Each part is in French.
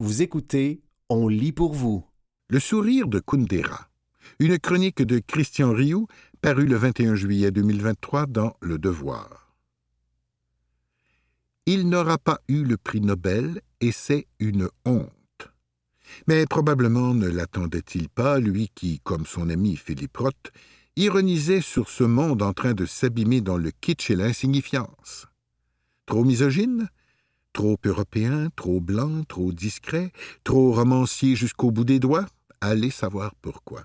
Vous écoutez On lit pour vous. Le sourire de Kundera. Une chronique de Christian Rioux, parue le 21 juillet 2023 dans Le Devoir. Il n'aura pas eu le prix Nobel et c'est une honte. Mais probablement ne l'attendait-il pas, lui qui, comme son ami Philippe Roth, ironisait sur ce monde en train de s'abîmer dans le kitsch et l'insignifiance. Trop misogyne Trop européen, trop blanc, trop discret, trop romancier jusqu'au bout des doigts Allez savoir pourquoi.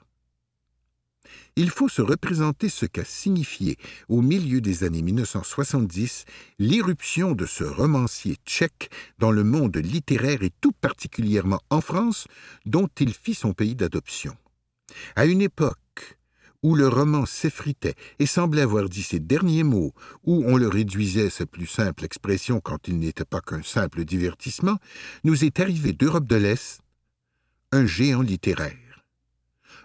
Il faut se représenter ce qu'a signifié, au milieu des années 1970, l'irruption de ce romancier tchèque dans le monde littéraire et tout particulièrement en France, dont il fit son pays d'adoption. À une époque où le roman s'effritait et semblait avoir dit ses derniers mots, où on le réduisait sa plus simple expression quand il n'était pas qu'un simple divertissement, nous est arrivé d'Europe de l'Est un géant littéraire.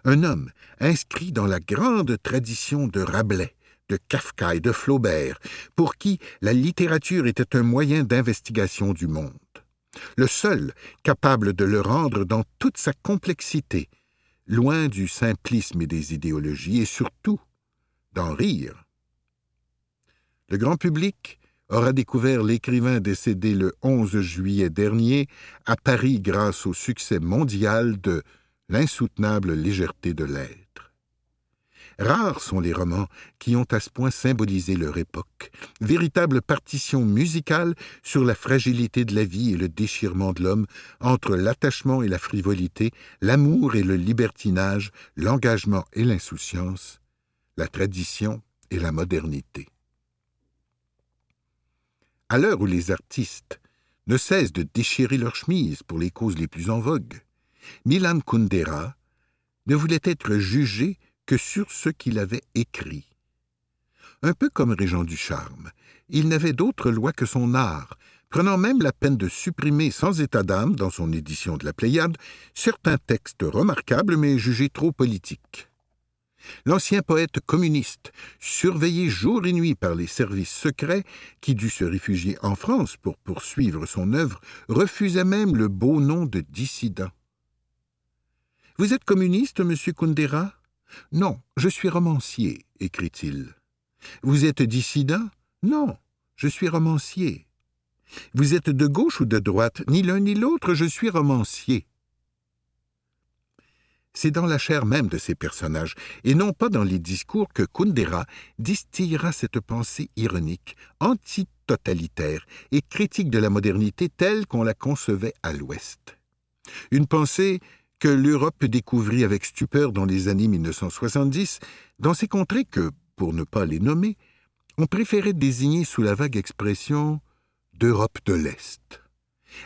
Un homme inscrit dans la grande tradition de Rabelais, de Kafka et de Flaubert, pour qui la littérature était un moyen d'investigation du monde. Le seul capable de le rendre dans toute sa complexité, loin du simplisme et des idéologies, et surtout d'en rire. Le grand public aura découvert l'écrivain décédé le 11 juillet dernier à Paris grâce au succès mondial de L'insoutenable légèreté de l'être. Rares sont les romans qui ont à ce point symbolisé leur époque, véritable partition musicale sur la fragilité de la vie et le déchirement de l'homme, entre l'attachement et la frivolité, l'amour et le libertinage, l'engagement et l'insouciance, la tradition et la modernité. À l'heure où les artistes ne cessent de déchirer leurs chemises pour les causes les plus en vogue, Milan Kundera ne voulait être jugé que sur ce qu'il avait écrit. Un peu comme Régent du Charme, il n'avait d'autre loi que son art, prenant même la peine de supprimer sans état d'âme, dans son édition de la Pléiade, certains textes remarquables mais jugés trop politiques. L'ancien poète communiste, surveillé jour et nuit par les services secrets, qui dut se réfugier en France pour poursuivre son œuvre, refusait même le beau nom de dissident. Vous êtes communiste, monsieur Kundera? Non, je suis romancier, écrit-il. Vous êtes dissident? Non, je suis romancier. Vous êtes de gauche ou de droite? Ni l'un ni l'autre, je suis romancier. C'est dans la chair même de ces personnages, et non pas dans les discours, que Kundera distillera cette pensée ironique, antitotalitaire et critique de la modernité telle qu'on la concevait à l'Ouest. Une pensée que l'Europe découvrit avec stupeur dans les années 1970, dans ces contrées que, pour ne pas les nommer, on préférait désigner sous la vague expression d'Europe de l'Est.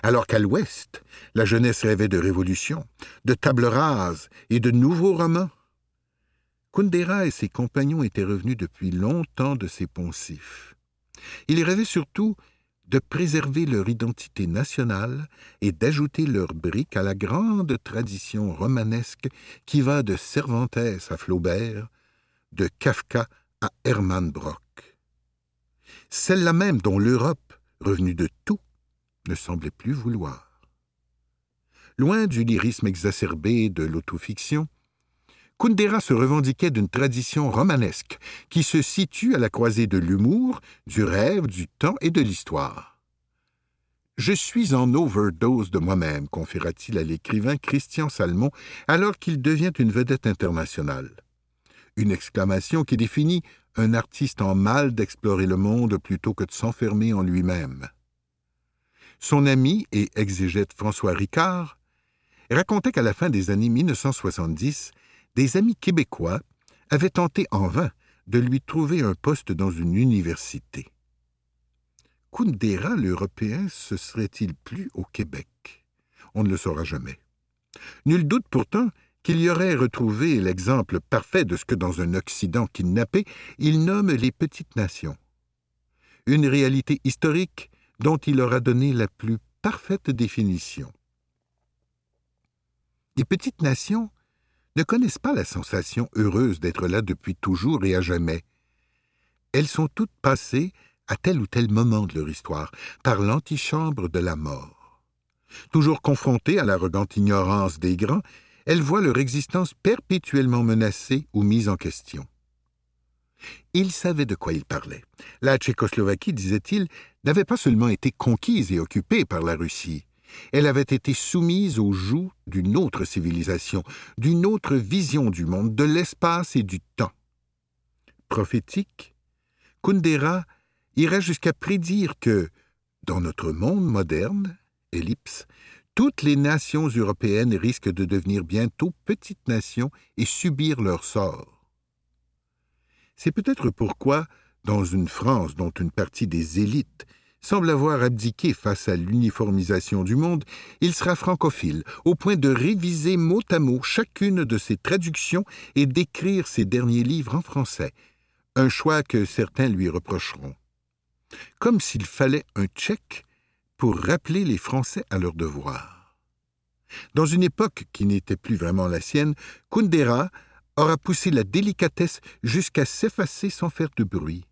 Alors qu'à l'Ouest, la jeunesse rêvait de révolution, de tables rases et de nouveaux romans. Kundera et ses compagnons étaient revenus depuis longtemps de ces poncifs. Ils rêvaient surtout de préserver leur identité nationale et d'ajouter leur brique à la grande tradition romanesque qui va de Cervantes à Flaubert, de Kafka à Hermann Brock. Celle-là même dont l'Europe, revenue de tout, ne semblait plus vouloir. Loin du lyrisme exacerbé de l'autofiction, Kundera se revendiquait d'une tradition romanesque qui se situe à la croisée de l'humour, du rêve, du temps et de l'histoire. Je suis en overdose de moi-même, confiera-t-il à l'écrivain Christian Salmon alors qu'il devient une vedette internationale. Une exclamation qui définit un artiste en mal d'explorer le monde plutôt que de s'enfermer en lui-même. Son ami et exégète François Ricard racontait qu'à la fin des années 1970, des amis québécois avaient tenté en vain de lui trouver un poste dans une université. Kundera, l'Européen, se serait-il plus au Québec? On ne le saura jamais. Nul doute pourtant qu'il y aurait retrouvé l'exemple parfait de ce que dans un Occident kidnappé, il nomme les petites nations. Une réalité historique dont il aura donné la plus parfaite définition. Les petites nations ne connaissent pas la sensation heureuse d'être là depuis toujours et à jamais. Elles sont toutes passées, à tel ou tel moment de leur histoire, par l'antichambre de la mort. Toujours confrontée à l'arrogante ignorance des grands, elle voit leur existence perpétuellement menacée ou mise en question. Il savait de quoi il parlait. La Tchécoslovaquie, disait-il, n'avait pas seulement été conquise et occupée par la Russie, elle avait été soumise aux joues d'une autre civilisation, d'une autre vision du monde, de l'espace et du temps. Prophétique, Kundera irait jusqu'à prédire que, dans notre monde moderne, ellipse, toutes les nations européennes risquent de devenir bientôt petites nations et subir leur sort. C'est peut-être pourquoi, dans une France dont une partie des élites semble avoir abdiqué face à l'uniformisation du monde, il sera francophile, au point de réviser mot à mot chacune de ses traductions et d'écrire ses derniers livres en français, un choix que certains lui reprocheront. Comme s'il fallait un tchèque pour rappeler les Français à leurs devoirs. Dans une époque qui n'était plus vraiment la sienne, Kundera aura poussé la délicatesse jusqu'à s'effacer sans faire de bruit.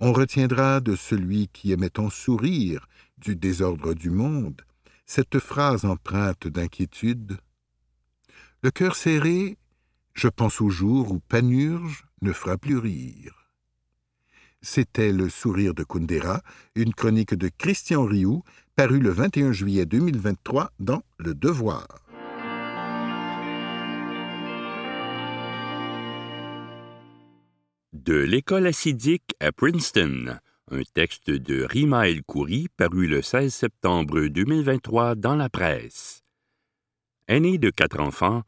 On retiendra de celui qui aimait en sourire du désordre du monde cette phrase empreinte d'inquiétude. Le cœur serré, je pense au jour où Panurge ne fera plus rire. C'était Le sourire de Kundera, une chronique de Christian Rioux, parue le 21 juillet 2023 dans Le Devoir. De l'école acidique à Princeton, un texte de Rima El Khoury paru le 16 septembre 2023 dans la presse. Aîné de quatre enfants,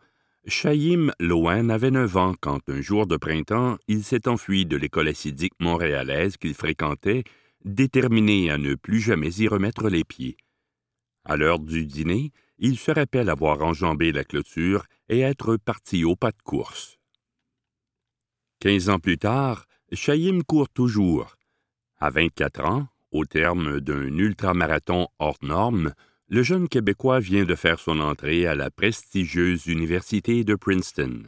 Chaim Lohan avait neuf ans quand, un jour de printemps, il s'est enfui de l'école acidique montréalaise qu'il fréquentait, déterminé à ne plus jamais y remettre les pieds. À l'heure du dîner, il se rappelle avoir enjambé la clôture et être parti au pas de course. Quinze ans plus tard, Chaim court toujours. À 24 ans, au terme d'un ultramarathon hors norme, le jeune Québécois vient de faire son entrée à la prestigieuse Université de Princeton.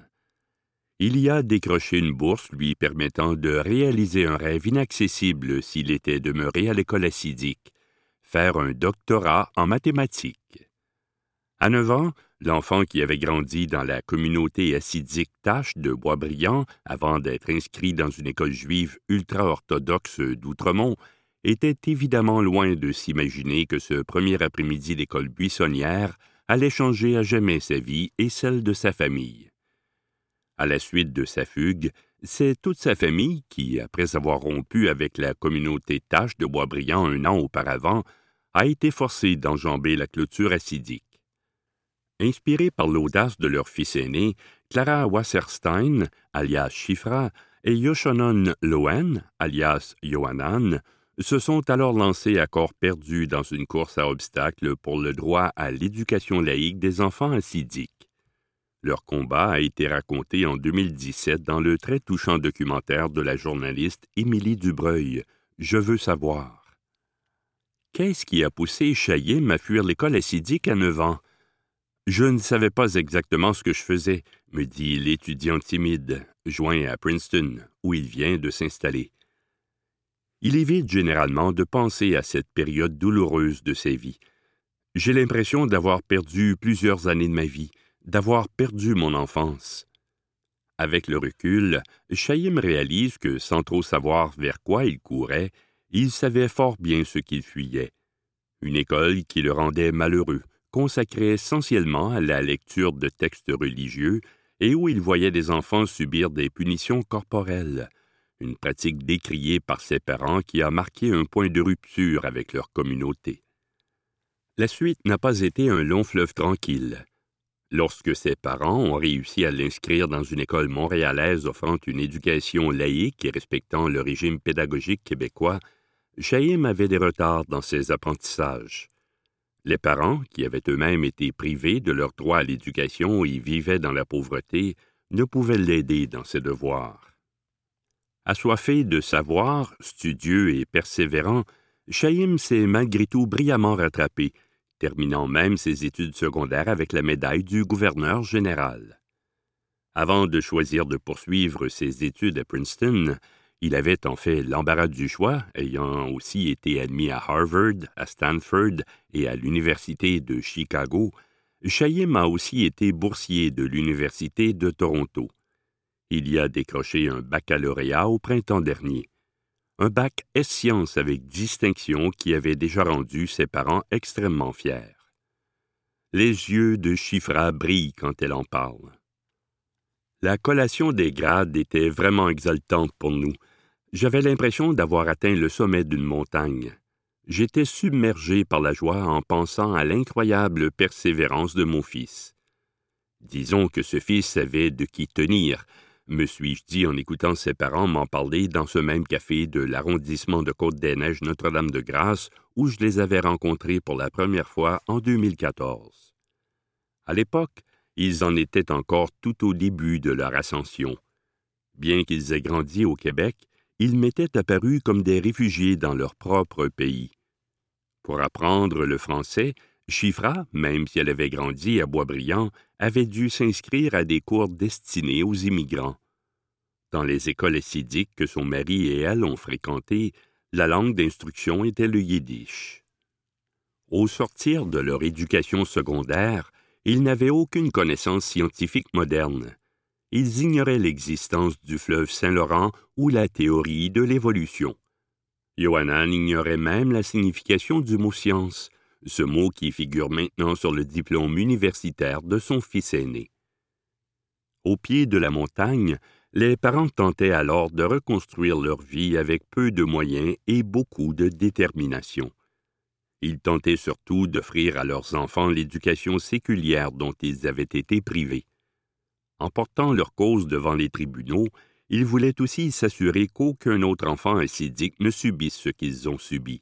Il y a décroché une bourse lui permettant de réaliser un rêve inaccessible s'il était demeuré à l'école acidique, faire un doctorat en mathématiques. À neuf ans, L'enfant qui avait grandi dans la communauté assidique Tache de Boisbriand avant d'être inscrit dans une école juive ultra-orthodoxe d'Outremont était évidemment loin de s'imaginer que ce premier après-midi d'école buissonnière allait changer à jamais sa vie et celle de sa famille. À la suite de sa fugue, c'est toute sa famille qui, après avoir rompu avec la communauté Tache de Boisbriand un an auparavant, a été forcée d'enjamber la clôture acidique. Inspirés par l'audace de leur fils aîné, Clara Wasserstein, alias Chifra, et Yoshonon Loen, alias Yohanan, se sont alors lancés à corps perdu dans une course à obstacles pour le droit à l'éducation laïque des enfants assidiques. Leur combat a été raconté en 2017 dans le très touchant documentaire de la journaliste Émilie Dubreuil, Je veux savoir. Qu'est-ce qui a poussé Chaim à fuir l'école assidique à neuf ans? Je ne savais pas exactement ce que je faisais, me dit l'étudiant timide, joint à Princeton, où il vient de s'installer. Il évite généralement de penser à cette période douloureuse de sa vie. J'ai l'impression d'avoir perdu plusieurs années de ma vie, d'avoir perdu mon enfance. Avec le recul, Chaim réalise que, sans trop savoir vers quoi il courait, il savait fort bien ce qu'il fuyait. Une école qui le rendait malheureux, consacré essentiellement à la lecture de textes religieux et où il voyait des enfants subir des punitions corporelles, une pratique décriée par ses parents qui a marqué un point de rupture avec leur communauté. La suite n'a pas été un long fleuve tranquille. Lorsque ses parents ont réussi à l'inscrire dans une école montréalaise offrant une éducation laïque et respectant le régime pédagogique québécois, Chaim avait des retards dans ses apprentissages. Les parents, qui avaient eux-mêmes été privés de leur droit à l'éducation et vivaient dans la pauvreté, ne pouvaient l'aider dans ses devoirs. Assoiffé de savoir, studieux et persévérant, Chaim s'est malgré tout brillamment rattrapé, terminant même ses études secondaires avec la médaille du gouverneur général. Avant de choisir de poursuivre ses études à Princeton, Il avait en fait l'embarras du choix, ayant aussi été admis à Harvard, à Stanford et à l'Université de Chicago. Chaim a aussi été boursier de l'Université de Toronto. Il y a décroché un baccalauréat au printemps dernier. Un bac S-sciences avec distinction qui avait déjà rendu ses parents extrêmement fiers. Les yeux de Chifra brillent quand elle en parle. La collation des grades était vraiment exaltante pour nous. J'avais l'impression d'avoir atteint le sommet d'une montagne. J'étais submergé par la joie en pensant à l'incroyable persévérance de mon fils. Disons que ce fils avait de qui tenir, me suis-je dit en écoutant ses parents m'en parler dans ce même café de l'arrondissement de Côte-des-Neiges Notre-Dame-de-Grâce où je les avais rencontrés pour la première fois en 2014. À l'époque, ils en étaient encore tout au début de leur ascension. Bien qu'ils aient grandi au Québec, ils m'étaient apparus comme des réfugiés dans leur propre pays. Pour apprendre le français, Chifra, même si elle avait grandi à Boisbriand, avait dû s'inscrire à des cours destinés aux immigrants. Dans les écoles assidiques que son mari et elle ont fréquentées, la langue d'instruction était le yiddish. Au sortir de leur éducation secondaire, ils n'avaient aucune connaissance scientifique moderne ils ignoraient l'existence du fleuve Saint-Laurent ou la théorie de l'évolution. Johanan ignorait même la signification du mot science, ce mot qui figure maintenant sur le diplôme universitaire de son fils aîné. Au pied de la montagne, les parents tentaient alors de reconstruire leur vie avec peu de moyens et beaucoup de détermination. Ils tentaient surtout d'offrir à leurs enfants l'éducation séculière dont ils avaient été privés. En portant leur cause devant les tribunaux, ils voulaient aussi s'assurer qu'aucun autre enfant assidique ne subisse ce qu'ils ont subi.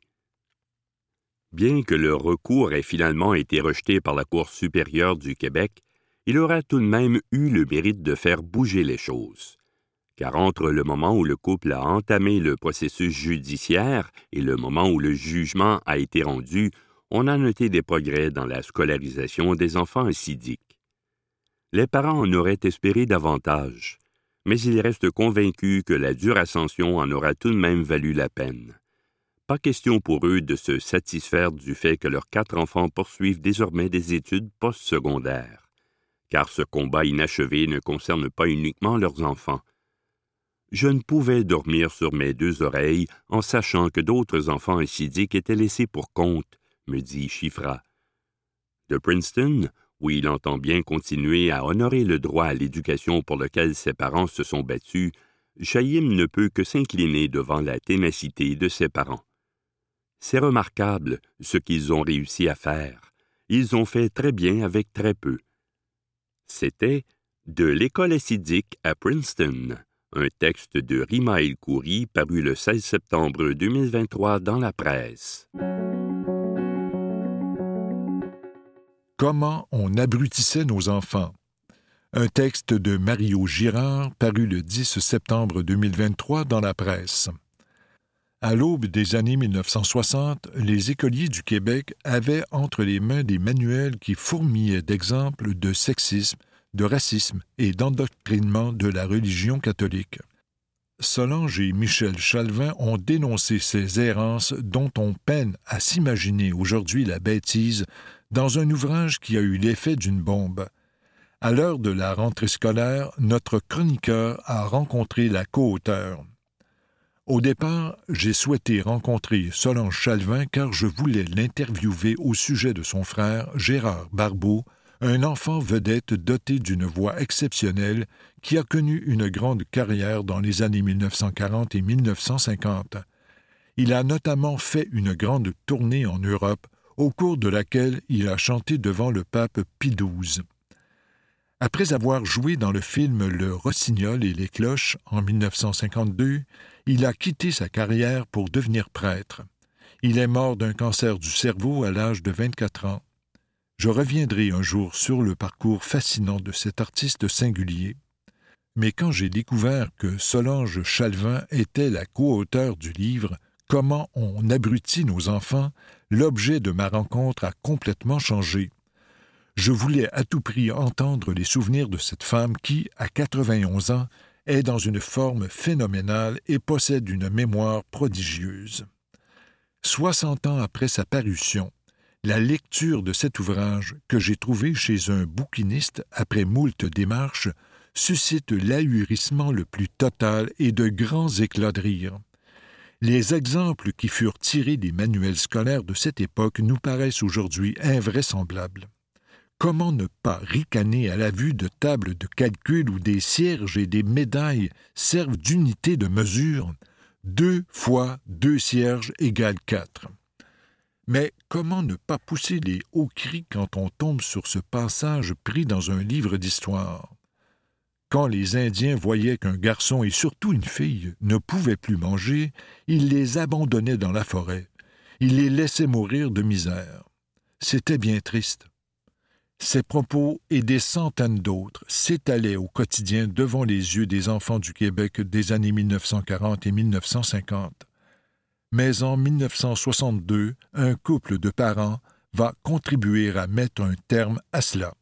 Bien que leur recours ait finalement été rejeté par la Cour supérieure du Québec, il aura tout de même eu le mérite de faire bouger les choses. Car entre le moment où le couple a entamé le processus judiciaire et le moment où le jugement a été rendu, on a noté des progrès dans la scolarisation des enfants assidiques. Les parents en auraient espéré davantage, mais ils restent convaincus que la dure ascension en aura tout de même valu la peine. Pas question pour eux de se satisfaire du fait que leurs quatre enfants poursuivent désormais des études postsecondaires, car ce combat inachevé ne concerne pas uniquement leurs enfants. Je ne pouvais dormir sur mes deux oreilles en sachant que d'autres enfants acidiques étaient laissés pour compte, me dit Chifra. De Princeton, où il entend bien continuer à honorer le droit à l'éducation pour lequel ses parents se sont battus, Chaïm ne peut que s'incliner devant la ténacité de ses parents. C'est remarquable ce qu'ils ont réussi à faire. Ils ont fait très bien avec très peu. C'était De l'école acidique à Princeton, un texte de Rima El Khoury paru le 16 septembre 2023 dans la presse. Comment on abrutissait nos enfants? Un texte de Mario Girard paru le 10 septembre 2023 dans la presse. À l'aube des années 1960, les écoliers du Québec avaient entre les mains des manuels qui fourmillaient d'exemples de sexisme, de racisme et d'endoctrinement de la religion catholique. Solange et Michel Chalvin ont dénoncé ces errances dont on peine à s'imaginer aujourd'hui la bêtise dans un ouvrage qui a eu l'effet d'une bombe. À l'heure de la rentrée scolaire, notre chroniqueur a rencontré la co-auteure. Au départ, j'ai souhaité rencontrer Solange Chalvin car je voulais l'interviewer au sujet de son frère Gérard Barbeau, un enfant vedette doté d'une voix exceptionnelle qui a connu une grande carrière dans les années 1940 et 1950. Il a notamment fait une grande tournée en Europe au cours de laquelle il a chanté devant le pape Pie XII. Après avoir joué dans le film Le Rossignol et les cloches en 1952, il a quitté sa carrière pour devenir prêtre. Il est mort d'un cancer du cerveau à l'âge de 24 ans. Je reviendrai un jour sur le parcours fascinant de cet artiste singulier. Mais quand j'ai découvert que Solange Chalvin était la co-auteure du livre Comment on abrutit nos enfants, l'objet de ma rencontre a complètement changé. Je voulais à tout prix entendre les souvenirs de cette femme qui, à 91 ans, est dans une forme phénoménale et possède une mémoire prodigieuse. Soixante ans après sa parution, la lecture de cet ouvrage, que j'ai trouvé chez un bouquiniste après moult démarches, suscite l'ahurissement le plus total et de grands éclats de rire. Les exemples qui furent tirés des manuels scolaires de cette époque nous paraissent aujourd'hui invraisemblables. Comment ne pas ricaner à la vue de tables de calcul où des cierges et des médailles servent d'unité de mesure? Deux fois deux cierges égale quatre. Mais comment ne pas pousser les hauts cris quand on tombe sur ce passage pris dans un livre d'histoire? Quand les Indiens voyaient qu'un garçon et surtout une fille ne pouvaient plus manger, ils les abandonnaient dans la forêt, ils les laissaient mourir de misère. C'était bien triste. Ces propos et des centaines d'autres s'étalaient au quotidien devant les yeux des enfants du Québec des années 1940 et 1950. Mais en 1962, un couple de parents va contribuer à mettre un terme à cela.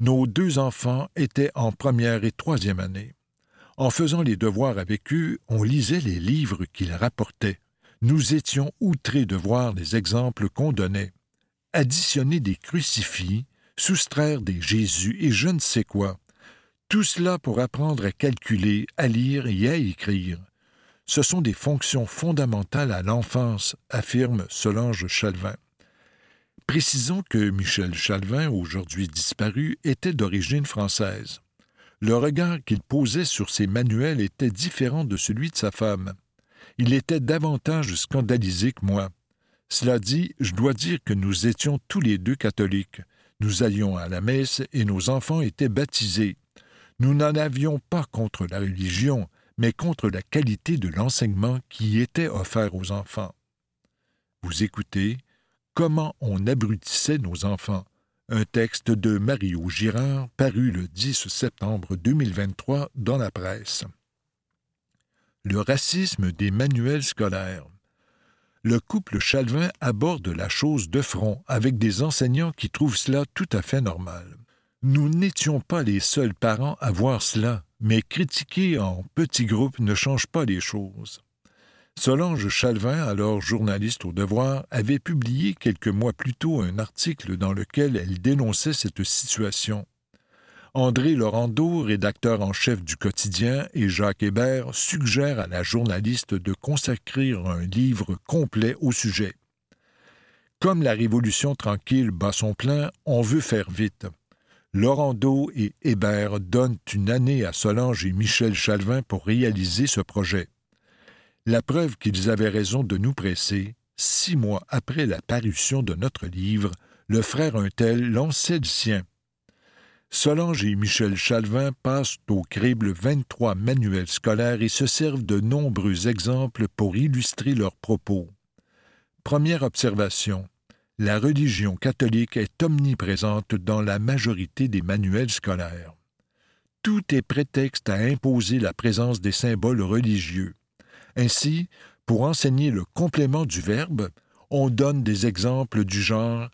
Nos deux enfants étaient en première et troisième année. En faisant les devoirs avec eux, on lisait les livres qu'ils rapportaient. Nous étions outrés de voir les exemples qu'on donnait additionner des crucifix, soustraire des Jésus et je ne sais quoi. Tout cela pour apprendre à calculer, à lire et à écrire. Ce sont des fonctions fondamentales à l'enfance, affirme Solange Chalvin. Précisons que Michel Chalvin, aujourd'hui disparu, était d'origine française. Le regard qu'il posait sur ces manuels était différent de celui de sa femme. Il était davantage scandalisé que moi. Cela dit, je dois dire que nous étions tous les deux catholiques. Nous allions à la messe et nos enfants étaient baptisés. Nous n'en avions pas contre la religion, mais contre la qualité de l'enseignement qui était offert aux enfants. Vous écoutez Comment on abrutissait nos enfants, un texte de Mario Girard paru le 10 septembre 2023 dans la presse. Le racisme des manuels scolaires le couple Chalvin aborde la chose de front, avec des enseignants qui trouvent cela tout à fait normal. Nous n'étions pas les seuls parents à voir cela, mais critiquer en petits groupes ne change pas les choses. Solange Chalvin, alors journaliste au devoir, avait publié quelques mois plus tôt un article dans lequel elle dénonçait cette situation. André Laurando, rédacteur en chef du quotidien, et Jacques Hébert suggèrent à la journaliste de consacrer un livre complet au sujet. Comme la Révolution tranquille bat son plein, on veut faire vite. Laurando et Hébert donnent une année à Solange et Michel Chalvin pour réaliser ce projet. La preuve qu'ils avaient raison de nous presser, six mois après la parution de notre livre, le frère Untel lançait le sien. Solange et Michel Chalvin passent au crible 23 manuels scolaires et se servent de nombreux exemples pour illustrer leurs propos. Première observation. La religion catholique est omniprésente dans la majorité des manuels scolaires. Tout est prétexte à imposer la présence des symboles religieux. Ainsi, pour enseigner le complément du verbe, on donne des exemples du genre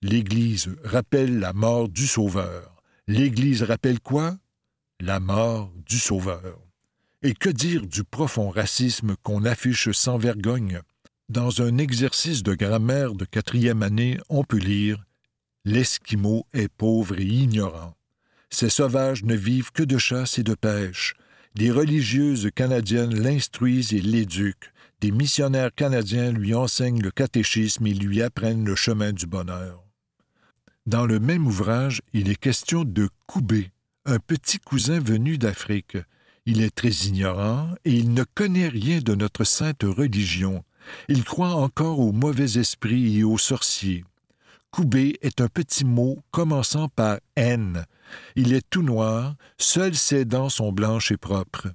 L'Église rappelle la mort du Sauveur. L'Église rappelle quoi? La mort du Sauveur. Et que dire du profond racisme qu'on affiche sans vergogne? Dans un exercice de grammaire de quatrième année, on peut lire L'Esquimau est pauvre et ignorant. Ces sauvages ne vivent que de chasse et de pêche. Des religieuses canadiennes l'instruisent et l'éduquent. Des missionnaires canadiens lui enseignent le catéchisme et lui apprennent le chemin du bonheur. Dans le même ouvrage, il est question de Koubé, un petit cousin venu d'Afrique. Il est très ignorant et il ne connaît rien de notre sainte religion. Il croit encore aux mauvais esprits et aux sorciers. Koubé est un petit mot commençant par N. Il est tout noir, seules ses dents sont blanches et propres.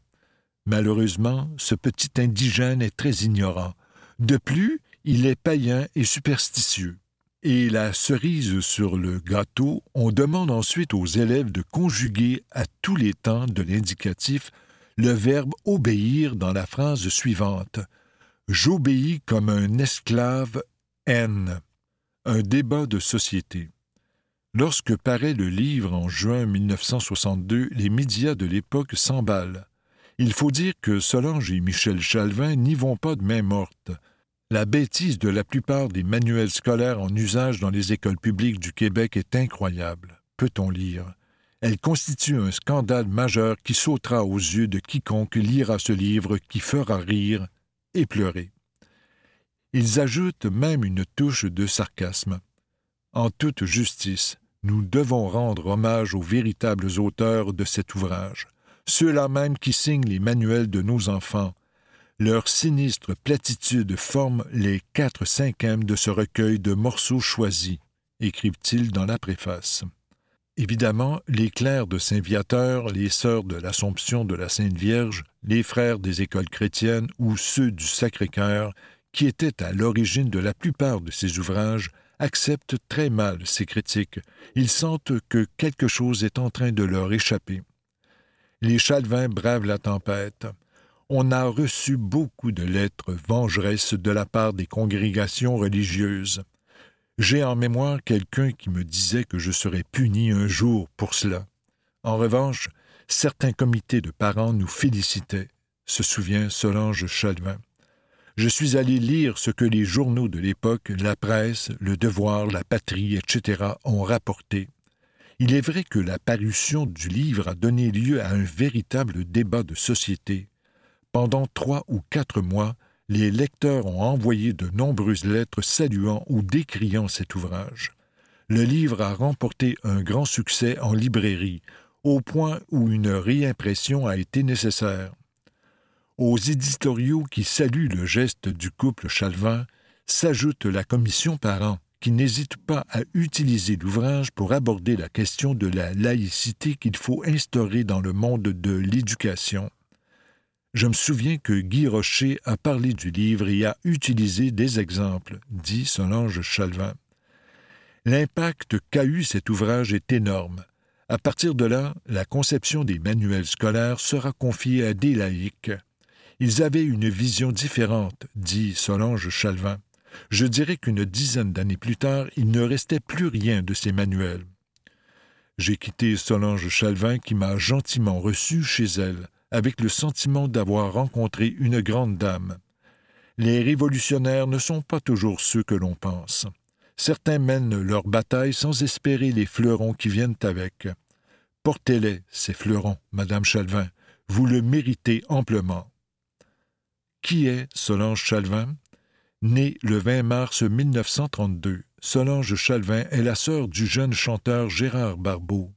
Malheureusement, ce petit indigène est très ignorant. De plus, il est païen et superstitieux. Et la cerise sur le gâteau, on demande ensuite aux élèves de conjuguer à tous les temps de l'indicatif le verbe obéir dans la phrase suivante. J'obéis comme un esclave N. Un débat de société. Lorsque paraît le livre en juin 1962, les médias de l'époque s'emballent. Il faut dire que Solange et Michel Chalvin n'y vont pas de main morte. La bêtise de la plupart des manuels scolaires en usage dans les écoles publiques du Québec est incroyable, peut-on lire? Elle constitue un scandale majeur qui sautera aux yeux de quiconque lira ce livre qui fera rire et pleurer. Ils ajoutent même une touche de sarcasme. En toute justice, nous devons rendre hommage aux véritables auteurs de cet ouvrage, ceux-là même qui signent les manuels de nos enfants. Leur sinistre platitude forme les quatre cinquièmes de ce recueil de morceaux choisis, écrivent-ils dans la préface. Évidemment, les clercs de Saint-Viateur, les sœurs de l'Assomption de la Sainte Vierge, les frères des écoles chrétiennes ou ceux du Sacré-Cœur, qui étaient à l'origine de la plupart de ces ouvrages, acceptent très mal ces critiques. Ils sentent que quelque chose est en train de leur échapper. Les Chalvins bravent la tempête. On a reçu beaucoup de lettres vengeresses de la part des congrégations religieuses. J'ai en mémoire quelqu'un qui me disait que je serais puni un jour pour cela. En revanche, certains comités de parents nous félicitaient, se souvient Solange Chalvin. Je suis allé lire ce que les journaux de l'époque, la presse, le devoir, la patrie, etc., ont rapporté. Il est vrai que la parution du livre a donné lieu à un véritable débat de société. Pendant trois ou quatre mois, les lecteurs ont envoyé de nombreuses lettres saluant ou décriant cet ouvrage. Le livre a remporté un grand succès en librairie, au point où une réimpression a été nécessaire. Aux éditoriaux qui saluent le geste du couple Chalvin s'ajoute la commission parents, qui n'hésite pas à utiliser l'ouvrage pour aborder la question de la laïcité qu'il faut instaurer dans le monde de l'éducation. Je me souviens que Guy Rocher a parlé du livre et a utilisé des exemples, dit Solange Chalvin. L'impact qu'a eu cet ouvrage est énorme. À partir de là, la conception des manuels scolaires sera confiée à des laïcs. Ils avaient une vision différente, dit Solange Chalvin. Je dirais qu'une dizaine d'années plus tard, il ne restait plus rien de ces manuels. J'ai quitté Solange Chalvin qui m'a gentiment reçu chez elle avec le sentiment d'avoir rencontré une grande dame. Les révolutionnaires ne sont pas toujours ceux que l'on pense. Certains mènent leur bataille sans espérer les fleurons qui viennent avec. Portez-les, ces fleurons, Madame Chalvin, vous le méritez amplement. Qui est Solange Chalvin? Née le 20 mars 1932, Solange Chalvin est la sœur du jeune chanteur Gérard Barbeau.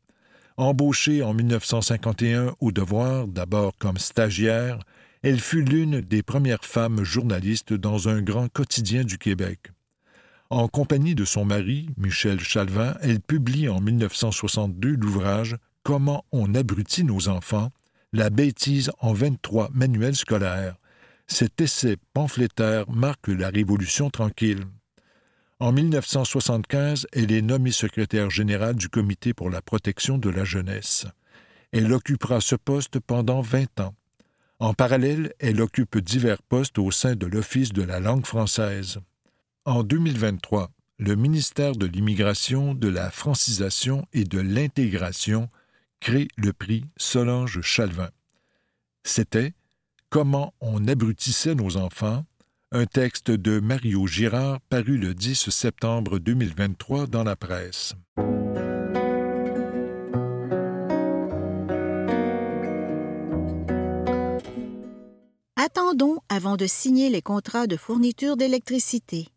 Embauchée en 1951 au devoir, d'abord comme stagiaire, elle fut l'une des premières femmes journalistes dans un grand quotidien du Québec. En compagnie de son mari, Michel Chalvin, elle publie en 1962 l'ouvrage Comment on abrutit nos enfants, la bêtise en 23 manuels scolaires. Cet essai pamphlétaire marque la Révolution tranquille. En 1975, elle est nommée secrétaire générale du Comité pour la protection de la jeunesse. Elle occupera ce poste pendant 20 ans. En parallèle, elle occupe divers postes au sein de l'Office de la langue française. En 2023, le ministère de l'Immigration, de la francisation et de l'intégration crée le prix Solange Chalvin. C'était Comment on abrutissait nos enfants un texte de Mario Girard paru le 10 septembre 2023 dans la presse. Attendons avant de signer les contrats de fourniture d'électricité.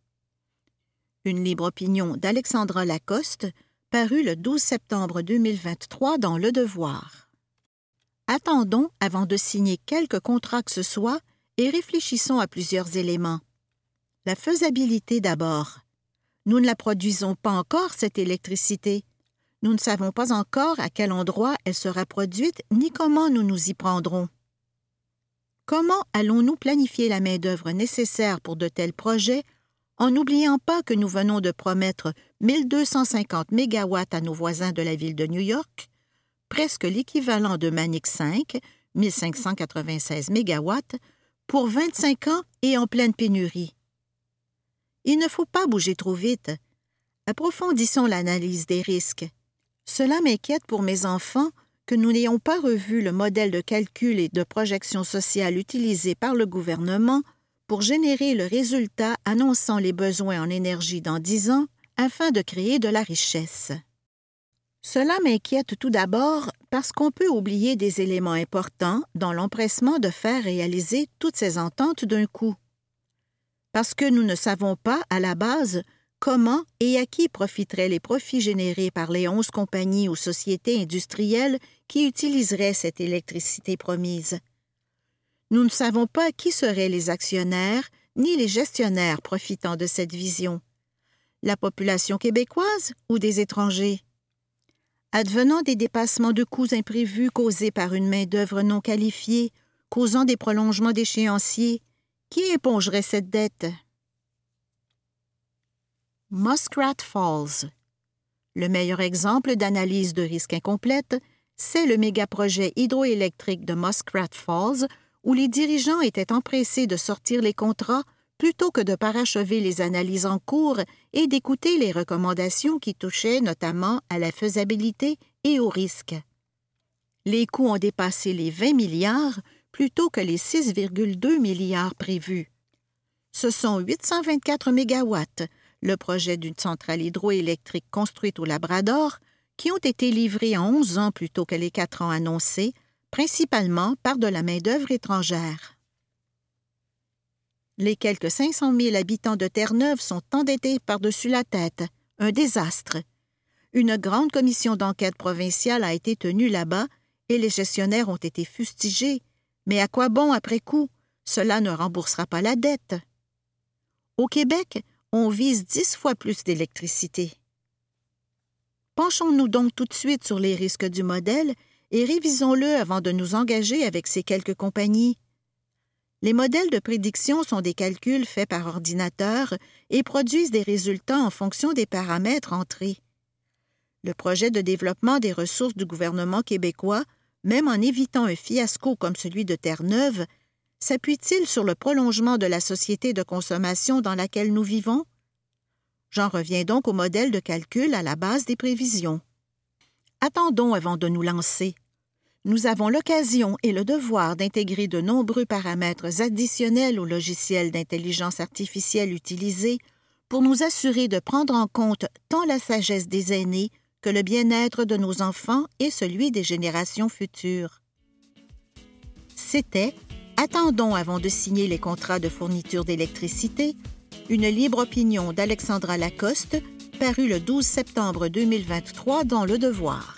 Une libre opinion d'Alexandra Lacoste, parue le 12 septembre 2023 dans Le Devoir. Attendons avant de signer quelque contrat que ce soit et réfléchissons à plusieurs éléments. La faisabilité d'abord. Nous ne la produisons pas encore, cette électricité. Nous ne savons pas encore à quel endroit elle sera produite ni comment nous nous y prendrons. Comment allons-nous planifier la main-d'œuvre nécessaire pour de tels projets en n'oubliant pas que nous venons de promettre 1250 mégawatts à nos voisins de la ville de New York, presque l'équivalent de Manic 5, 1596 mégawatts, pour 25 ans et en pleine pénurie. Il ne faut pas bouger trop vite. Approfondissons l'analyse des risques. Cela m'inquiète pour mes enfants que nous n'ayons pas revu le modèle de calcul et de projection sociale utilisé par le gouvernement pour générer le résultat annonçant les besoins en énergie dans dix ans afin de créer de la richesse. Cela m'inquiète tout d'abord parce qu'on peut oublier des éléments importants dans l'empressement de faire réaliser toutes ces ententes d'un coup. Parce que nous ne savons pas, à la base, comment et à qui profiteraient les profits générés par les onze compagnies ou sociétés industrielles qui utiliseraient cette électricité promise. Nous ne savons pas qui seraient les actionnaires ni les gestionnaires profitant de cette vision. La population québécoise ou des étrangers? Advenant des dépassements de coûts imprévus causés par une main-d'œuvre non qualifiée, causant des prolongements d'échéanciers, qui épongerait cette dette? Muskrat Falls. Le meilleur exemple d'analyse de risque incomplète, c'est le méga-projet hydroélectrique de Muskrat Falls, où les dirigeants étaient empressés de sortir les contrats plutôt que de parachever les analyses en cours et d'écouter les recommandations qui touchaient notamment à la faisabilité et au risque. Les coûts ont dépassé les 20 milliards plutôt que les 6,2 milliards prévus. Ce sont 824 mégawatts, le projet d'une centrale hydroélectrique construite au Labrador, qui ont été livrés en 11 ans plutôt que les quatre ans annoncés, principalement par de la main-d'œuvre étrangère. Les quelques 500 000 habitants de Terre-Neuve sont endettés par-dessus la tête. Un désastre. Une grande commission d'enquête provinciale a été tenue là-bas et les gestionnaires ont été fustigés. Mais à quoi bon après coup? Cela ne remboursera pas la dette. Au Québec, on vise dix fois plus d'électricité. Penchons-nous donc tout de suite sur les risques du modèle et révisons-le avant de nous engager avec ces quelques compagnies. Les modèles de prédiction sont des calculs faits par ordinateur et produisent des résultats en fonction des paramètres entrés. Le projet de développement des ressources du gouvernement québécois, même en évitant un fiasco comme celui de Terre-Neuve, s'appuie-t-il sur le prolongement de la société de consommation dans laquelle nous vivons? J'en reviens donc au modèle de calcul à la base des prévisions. Attendons avant de nous lancer nous avons l'occasion et le devoir d'intégrer de nombreux paramètres additionnels au logiciel d'intelligence artificielle utilisé pour nous assurer de prendre en compte tant la sagesse des aînés que le bien-être de nos enfants et celui des générations futures. C'était Attendons avant de signer les contrats de fourniture d'électricité, une libre opinion d'Alexandra Lacoste, parue le 12 septembre 2023 dans Le Devoir.